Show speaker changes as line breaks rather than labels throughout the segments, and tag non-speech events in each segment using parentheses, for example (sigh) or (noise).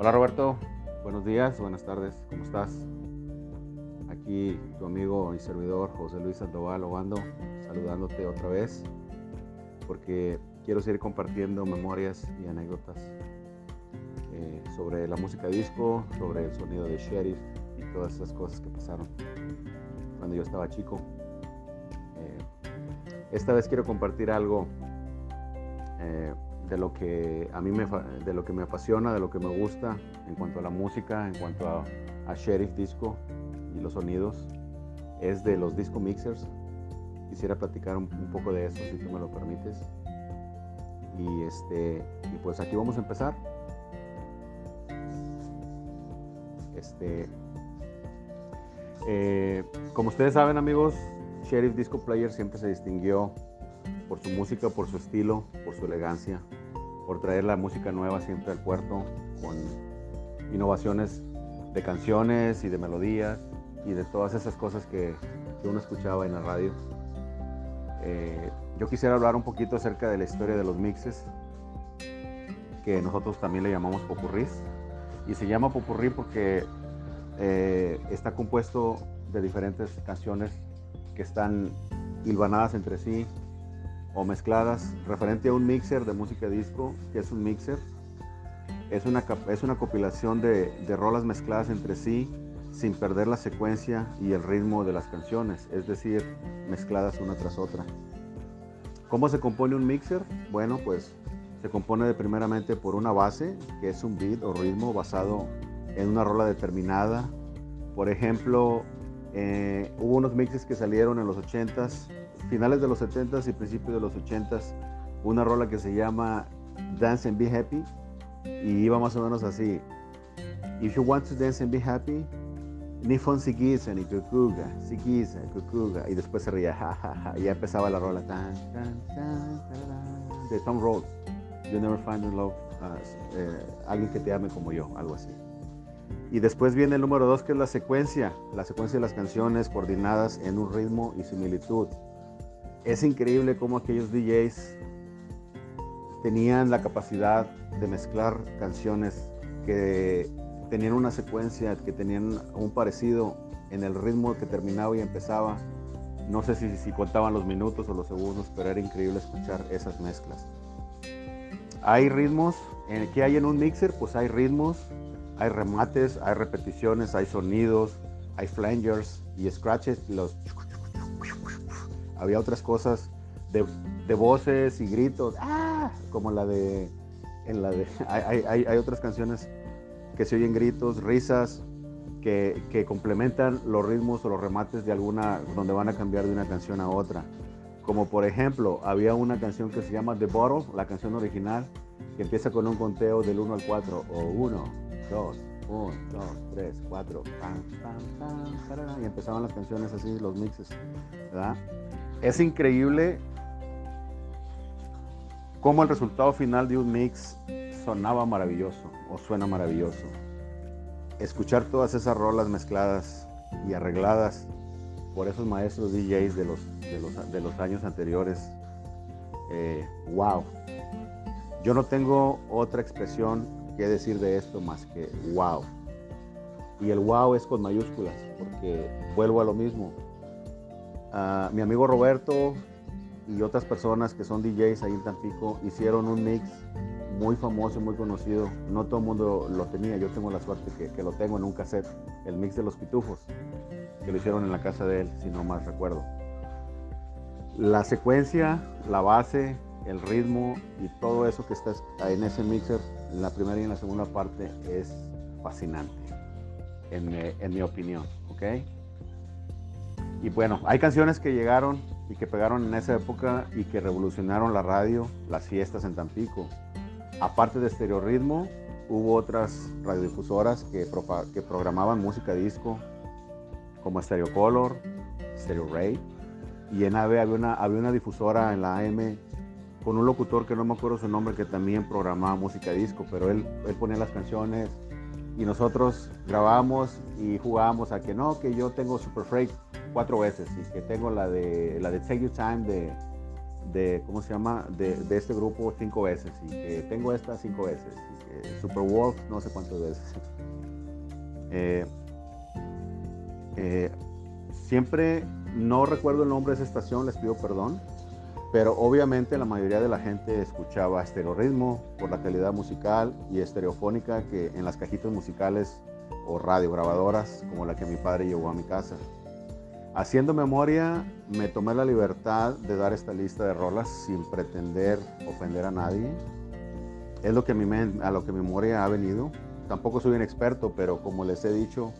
Hola Roberto, buenos días, buenas tardes, ¿cómo estás? Aquí tu amigo y servidor José Luis Sandoval Obando, saludándote otra vez, porque quiero seguir compartiendo memorias y anécdotas eh, sobre la música disco, sobre el sonido de Sheriff y todas esas cosas que pasaron cuando yo estaba chico. Eh, esta vez quiero compartir algo eh, de lo que a mí me, de lo que me apasiona, de lo que me gusta en cuanto a la música, en cuanto a, Sheriff Disco y los sonidos, es de los disco mixers. Quisiera platicar un, poco de eso, si tú me lo permites. Y, este, y pues aquí vamos a empezar. Este, eh, como ustedes saben amigos, Sheriff Disco Player siempre se distinguió por su música, por su estilo, por su elegancia, por traer la música nueva siempre al puerto con innovaciones de canciones y de melodías y de todas esas cosas que, uno escuchaba en la radio. Eh, yo quisiera hablar un poquito acerca de la historia de los mixes, que nosotros también le llamamos popurrís. Y se llama popurrí porque eh, está compuesto de diferentes canciones que están hilvanadas entre sí o mezcladas referente a un mixer de música disco, que es un mixer. Es una, es una compilación de, de rolas mezcladas entre sí sin perder la secuencia y el ritmo de las canciones, es decir, mezcladas una tras otra. ¿Cómo se compone un mixer? Bueno, pues se compone de primeramente por una base, que es un beat o ritmo basado en una rola determinada. Por ejemplo, eh, hubo unos mixes que salieron en los 80s finales de los 70s y principios de los 80s una rola que se llama Dance and Be Happy y iba más o menos así. If you want to dance and be happy, ni fon siquiza ni cucuga, siquiza, cucuga. Y después se ría, ja, ja, ja. Y ya empezaba la rola. Tan, tan, tan, de Tom Rhodes. You never find in love. Uh, alguien que te ame como yo, algo así. Y después viene el número dos, que es la secuencia. La secuencia de las canciones coordinadas en un ritmo y similitud es increíble cómo aquellos DJs tenían la capacidad de mezclar canciones que tenían una secuencia, que tenían un parecido en el ritmo que terminaba y empezaba. No sé si, contaban los minutos o los segundos, pero era increíble escuchar esas mezclas. Hay ritmos, ¿qué hay en un mixer? Pues hay ritmos, hay remates, hay repeticiones, hay sonidos, hay flangers y scratches, los había otras cosas de, voces y gritos, ¡ah! como la de, en la de, (laughs) hay, otras canciones que se oyen gritos, risas, que, complementan los ritmos o los remates de alguna, donde van a cambiar de una canción a otra. Como por ejemplo, había una canción que se llama The Bottle, la canción original, que empieza con un conteo del 1 al 4, o 1, 2, 1, 2, 3, 4, y empezaban las canciones así, los mixes, ¿verdad? Es increíble cómo el resultado final de un mix sonaba maravilloso o suena maravilloso. Escuchar todas esas rolas mezcladas y arregladas por esos maestros DJs de los, de los, años anteriores. wow. Eh, Yo no tengo otra expresión que decir de esto más que wow. Y el wow es con mayúsculas, porque vuelvo a lo mismo mi amigo Roberto y otras personas que son DJs ahí en Tampico hicieron un mix muy famoso, muy conocido. No todo el mundo lo tenía, yo tengo la suerte que, lo tengo en un cassette, el mix de los pitufos, que lo hicieron en la casa de él, si no más recuerdo. La secuencia, la base, el ritmo y todo eso que está en ese mixer, en la primera y en la segunda parte, es fascinante, en, en mi opinión, ¿ok? Y bueno, hay canciones que llegaron y que pegaron en esa época y que revolucionaron la radio, las fiestas en Tampico. Aparte de Stereo Ritmo, hubo otras radiodifusoras que, que programaban música disco, como Stereo Color, Stereo Ray. Y en AVE había una, había una difusora en la AM con un locutor que no me acuerdo su nombre que también programaba música disco, pero él, él ponía las canciones y nosotros grabábamos y jugábamos a que no, que yo tengo Super Freight cuatro veces y que tengo la de la de Take Your Time de, de, ¿cómo se llama? De, de, este grupo cinco veces y que tengo esta cinco veces. Y que Super Wolf no sé cuántas veces. (laughs) Eh, eh, siempre no recuerdo el nombre de esa estación, les pido perdón, pero obviamente la mayoría de la gente escuchaba estereoritmo por la calidad musical y estereofónica que en las cajitas musicales o radiograbadoras como la que mi padre llevó a mi casa. Haciendo memoria, me tomé la libertad de dar esta lista de rolas sin pretender ofender a nadie. Es lo que mi a lo que mi memoria ha venido. Tampoco soy un experto, pero como les he dicho,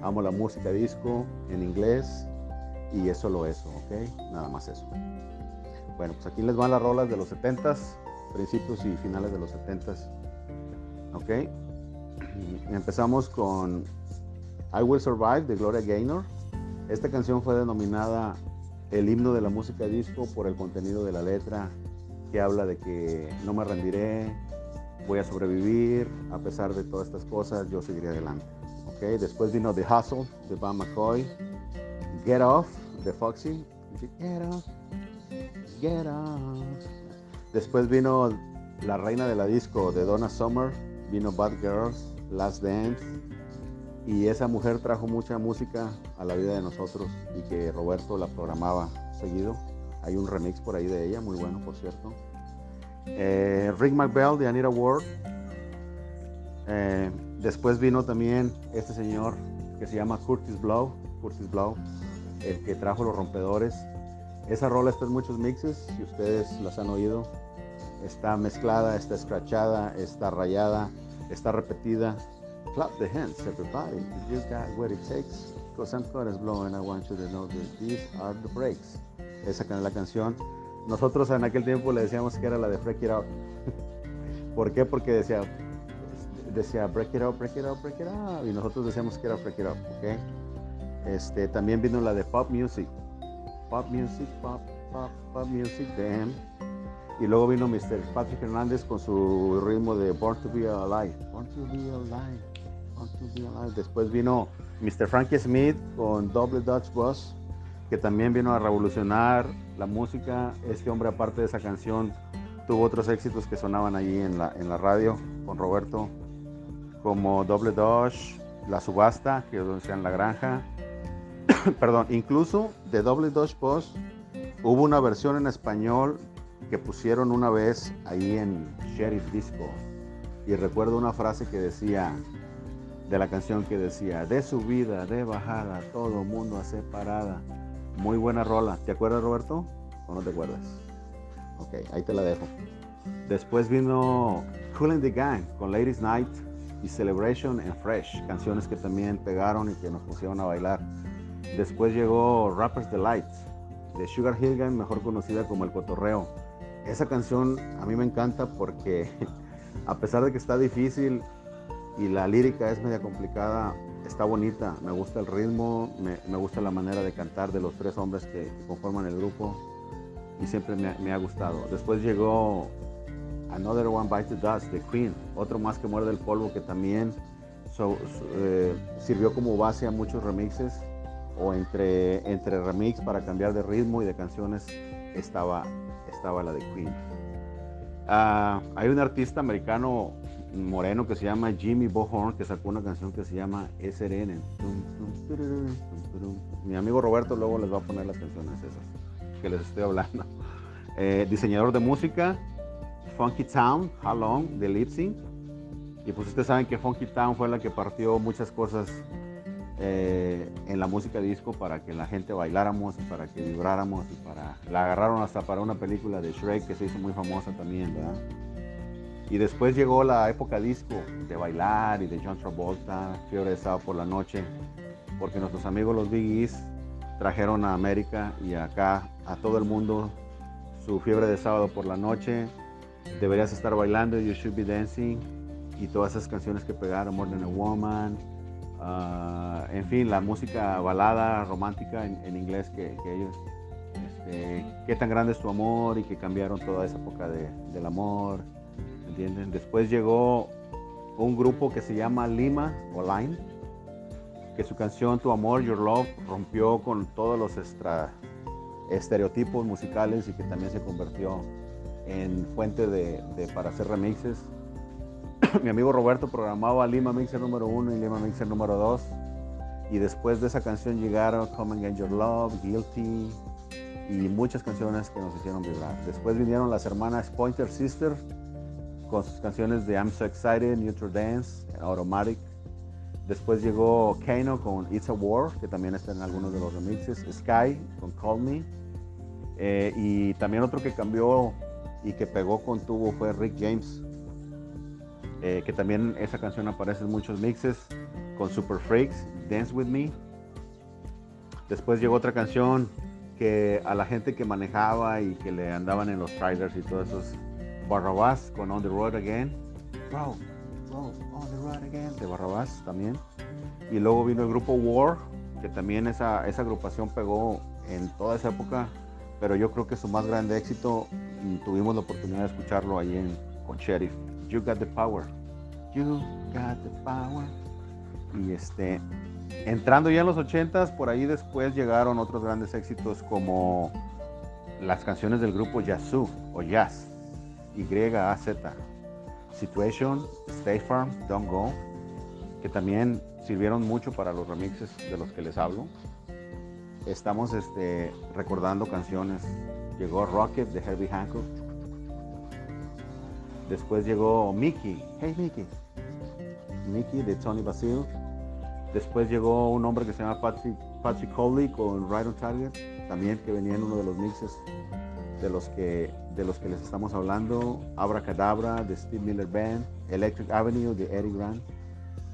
amo la música disco en inglés y eso lo eso, ¿ok? Nada más eso. Bueno, pues aquí les van las rolas de los 70s, principios y finales de los 70s, ¿ok? Empezamos con I Will Survive de Gloria Gaynor. Esta canción fue denominada el himno de la música disco por el contenido de la letra que habla de que no me rendiré, voy a sobrevivir, a pesar de todas estas cosas, yo seguiré adelante. ¿okay? Después vino The Hustle de Van McCoy, Get Off de Foxy, Get Off, Después vino La Reina de la Disco de Donna Summer, vino Bad Girls, Last Dance, y esa mujer trajo mucha música a la vida de nosotros y que Roberto la programaba seguido. Hay un remix por ahí de ella, muy bueno por cierto. Eh, Rick McBell de Anita Ward. Eh, después vino también este señor que se llama Curtis Blow, Curtis Blow, el que trajo los rompedores. Esa rola está en muchos mixes, si ustedes las han oído. Está mezclada, está escrachada, está rayada, está repetida. Clap the hands, everybody. You got what it takes. Because I'm blowing, I want you to know that these are the breaks. Esa es la canción. Nosotros en aquel tiempo le decíamos que era la de Break It Out. (laughs) ¿Por qué? Porque decía, decía Break It Out, Break It Out, Break It Out. Y nosotros decíamos que era Break It Out, ¿ok? Este, también vino la de Pop Music. Pop Music, Pop, Pop, Pop Music, damn. Y luego vino Mr. Patrick Hernández con su ritmo de Born to Be Alive. Born to Be Alive. Born to Be Alive. Después vino Mr. Frankie Smith con Double Dutch Boss, que también vino a revolucionar la música. Este hombre, aparte de esa canción, tuvo otros éxitos que sonaban allí en la, en la radio con Roberto, como Double Dutch, La Subasta, que decían en La Granja. (coughs) Perdón, incluso de Double Dutch Boss hubo una versión en español que pusieron una vez ahí en Sheriff Disco. Y recuerdo una frase que decía, de la canción que decía, de subida, de bajada, todo mundo a separada. Muy buena rola. ¿Te acuerdas, Roberto? ¿O no te acuerdas? Ok, ahí te la dejo. Después vino Cool the Gang con Ladies Night y Celebration and Fresh, canciones que también pegaron y que nos pusieron a bailar. Después llegó Rappers Delight de Sugar Hill mejor conocida como El Cotorreo esa canción a mí me encanta porque (laughs) a pesar de que está difícil y la lírica es media complicada, está bonita. Me gusta el ritmo, me, gusta la manera de cantar de los tres hombres que, conforman el grupo y siempre me, ha gustado. Después llegó Another One Bites the Dust de Queen, otro más que muerde el polvo que también eh, sirvió como base a muchos remixes o entre, entre remix para cambiar de ritmo y de canciones estaba estaba la de Queen. Ah, hay un artista americano moreno que se llama Jimmy Bohorn que sacó una canción que se llama SRN. Mi amigo Roberto luego les va a poner las canciones esas que les estoy hablando. (laughs) Eh, diseñador de música, Funky Town, How Long, de Lipsing. Y pues ustedes saben que Funky Town fue la que partió muchas cosas eh, en la música disco para que la gente bailáramos para que vibráramos y para la agarraron hasta para una película de Shrek que se hizo muy famosa también, ¿verdad? Y después llegó la época disco de bailar y de John Travolta, Fiebre de Sábado por la Noche, porque nuestros amigos los Biggies trajeron a América y acá a todo el mundo su Fiebre de Sábado por la Noche, Deberías estar bailando, You Should Be Dancing y todas esas canciones que pegaron, More Than a Woman, Ah, en fin, la música balada, romántica en, inglés que, ellos, este, qué tan grande es tu amor y que cambiaron toda esa época del amor, ¿entienden? Después llegó un grupo que se llama Lima o Line, que su canción Tu Amor, Your Love rompió con todos los estereotipos musicales y que también se convirtió en fuente de, para hacer remixes. (laughs) Mi amigo Roberto programaba Lima Mixer número uno y Lima Mixer número 2. Y después de esa canción llegaron Come and Get Your Love, Guilty y muchas canciones que nos hicieron vibrar. Después vinieron las hermanas Pointer Sisters con sus canciones de I'm So Excited, Neutral Dance, Automatic. Después llegó Kano con It's a War, que también está en algunos de los remixes. Sky con Call Me. Eh, y también otro que cambió y que pegó con tubo fue Rick James, eh, que también esa canción aparece en muchos mixes con Super Freaks, Dance With Me. Después llegó otra canción que a la gente que manejaba y que le andaban en los trailers y todos esos Barrabás con On the Road Again. Bro, bro, On the Road Again de Barrabás también. Y luego vino el grupo War, que también esa, esa agrupación pegó en toda esa época, pero yo creo que su más grande éxito y tuvimos la oportunidad de escucharlo ahí en, con Sheriff. You Got the Power. You Got the Power. Y este, entrando ya en los 80s, por ahí después llegaron otros grandes éxitos como las canciones del grupo Yazoo o Jazz, Y-A-Z, Situation, Stay Firm, Don't Go, que también sirvieron mucho para los remixes de los que les hablo. Estamos este, recordando canciones Llegó Rocket de Herbie Hancock. Después llegó Mickey. Hey Mickey. Mickey de Tony Basil. Después llegó un hombre que se llama Patrick, Patrick Coley con Right on Target. También que venía en uno de los mixes de los que, de los que les estamos hablando. Abracadabra de Steve Miller Band. Electric Avenue de Eddie Grant.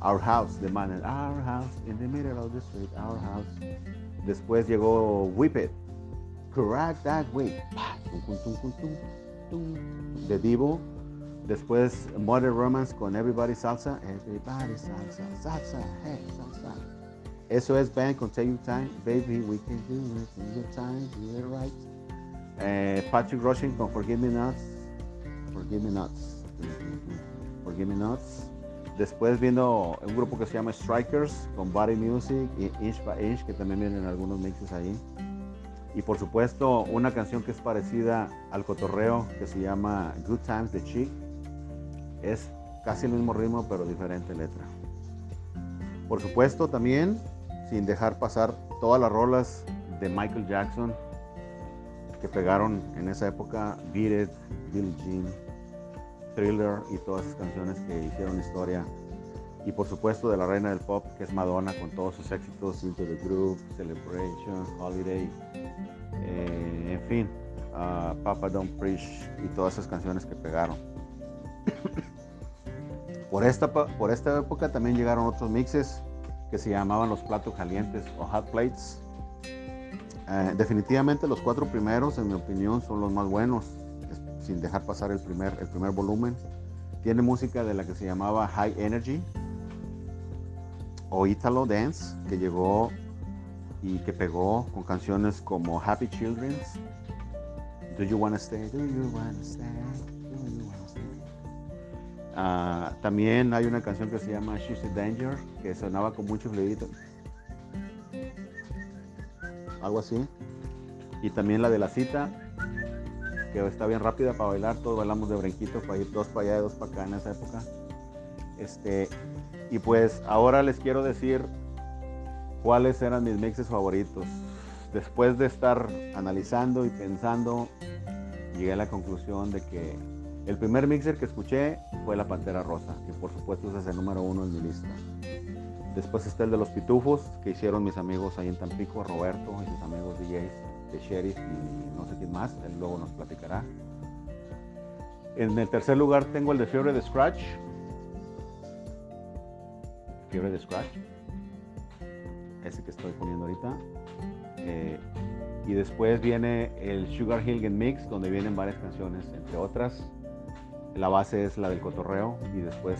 Our House de Man Our House in the middle of the street. Our House. Después llegó Whip It Correct That Way, de Divo. Después Modern Romance con Everybody Salsa. Everybody Salsa, Salsa, hey, Salsa. Eso es Band con Take Your Time. Baby, we can do it in your time, do it right. Eh, Patrick Rushing con Forgive Me Nuts. Forgive Me Nuts. Forgive Me Nuts. Después viendo un grupo que se llama Strikers con Body Music y Inch by Inch, que también vienen algunos mixes ahí. Y por supuesto, una canción que es parecida al cotorreo que se llama Good Times de Chic. Es casi el mismo ritmo, pero diferente letra. Por supuesto, también, sin dejar pasar todas las rolas de Michael Jackson que pegaron en esa época, Beat It, Billie Jean, Thriller y todas esas canciones que hicieron historia. Y por supuesto de la reina del pop, que es Madonna, con todos sus éxitos, Into the Group, Celebration, Holiday, eh, en fin, Papa Don't Preach y todas esas canciones que pegaron. Por, esta, por esta época también llegaron otros mixes que se llamaban los platos calientes o hot plates. Eh, definitivamente los cuatro primeros, en mi opinión, son los más buenos, sin dejar pasar el primer, el primer volumen. Tiene música de la que se llamaba High Energy o Italo Dance, que llegó y que pegó con canciones como Happy Children's, Do You Wanna Stay, Do You Wanna Stay, Uh, también hay una canción que se llama She's a Danger, que sonaba con mucho fluidito. Algo así. Y también la de la cita, que está bien rápida para bailar, todos bailamos de brinquito para ir dos para allá y dos para acá en esa época. Este, y pues ahora les quiero decir cuáles eran mis mixes favoritos. Después de estar analizando y pensando, llegué a la conclusión de que el primer mixer que escuché fue La Pantera Rosa, que por supuesto es el número uno en mi lista. Después está el de los Pitufos, que hicieron mis amigos ahí en Tampico, Roberto y sus amigos DJs de Sheriff y no sé quién más, él luego nos platicará. En el tercer lugar tengo el de Fiebre de Scratch. Fiebre de Scratch ese que estoy poniendo ahorita. Eh, y después viene el Sugar Hill Mix, donde vienen varias canciones, entre otras. La base es la del cotorreo y después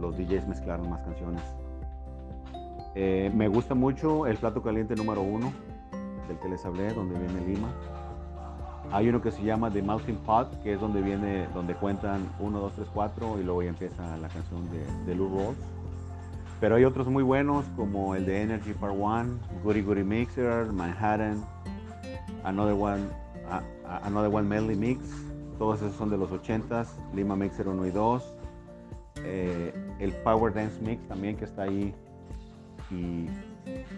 los DJs mezclaron más canciones. Eh, me gusta mucho el plato caliente número uno, del que les hablé, donde viene Lima. Hay uno que se llama The Mountain Pot, que es donde viene, donde cuentan 1, 2, 3, 4 y luego empieza la canción de, de Lou. Pero hay otros muy buenos como el de Energy Part 1, Goody Goody Mixer, Manhattan, Another One, Another One Medley Mix, todos esos son de los 80s, Lima Mixer 1 y 2, eh, el Power Dance Mix también que está ahí. Y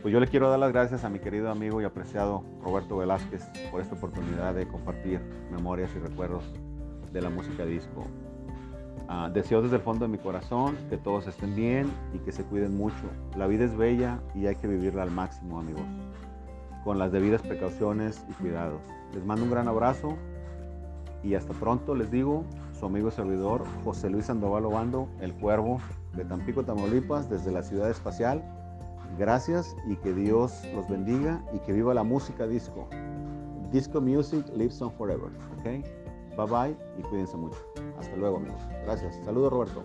pues yo le quiero dar las gracias a mi querido amigo y apreciado Roberto Velázquez por esta oportunidad de compartir memorias y recuerdos de la música disco. Ah, deseo desde el fondo de mi corazón que todos estén bien y que se cuiden mucho. La vida es bella y hay que vivirla al máximo, amigos, con las debidas precauciones y cuidados. Les mando un gran abrazo y hasta pronto, les digo, su amigo servidor José Luis Sandoval Obando, el cuervo de Tampico, Tamaulipas, desde la ciudad espacial. Gracias y que Dios los bendiga y que viva la música disco. Disco Music lives on forever. ¿ok? Bye bye y cuídense mucho. Hasta luego amigos. Gracias. Saludos Roberto.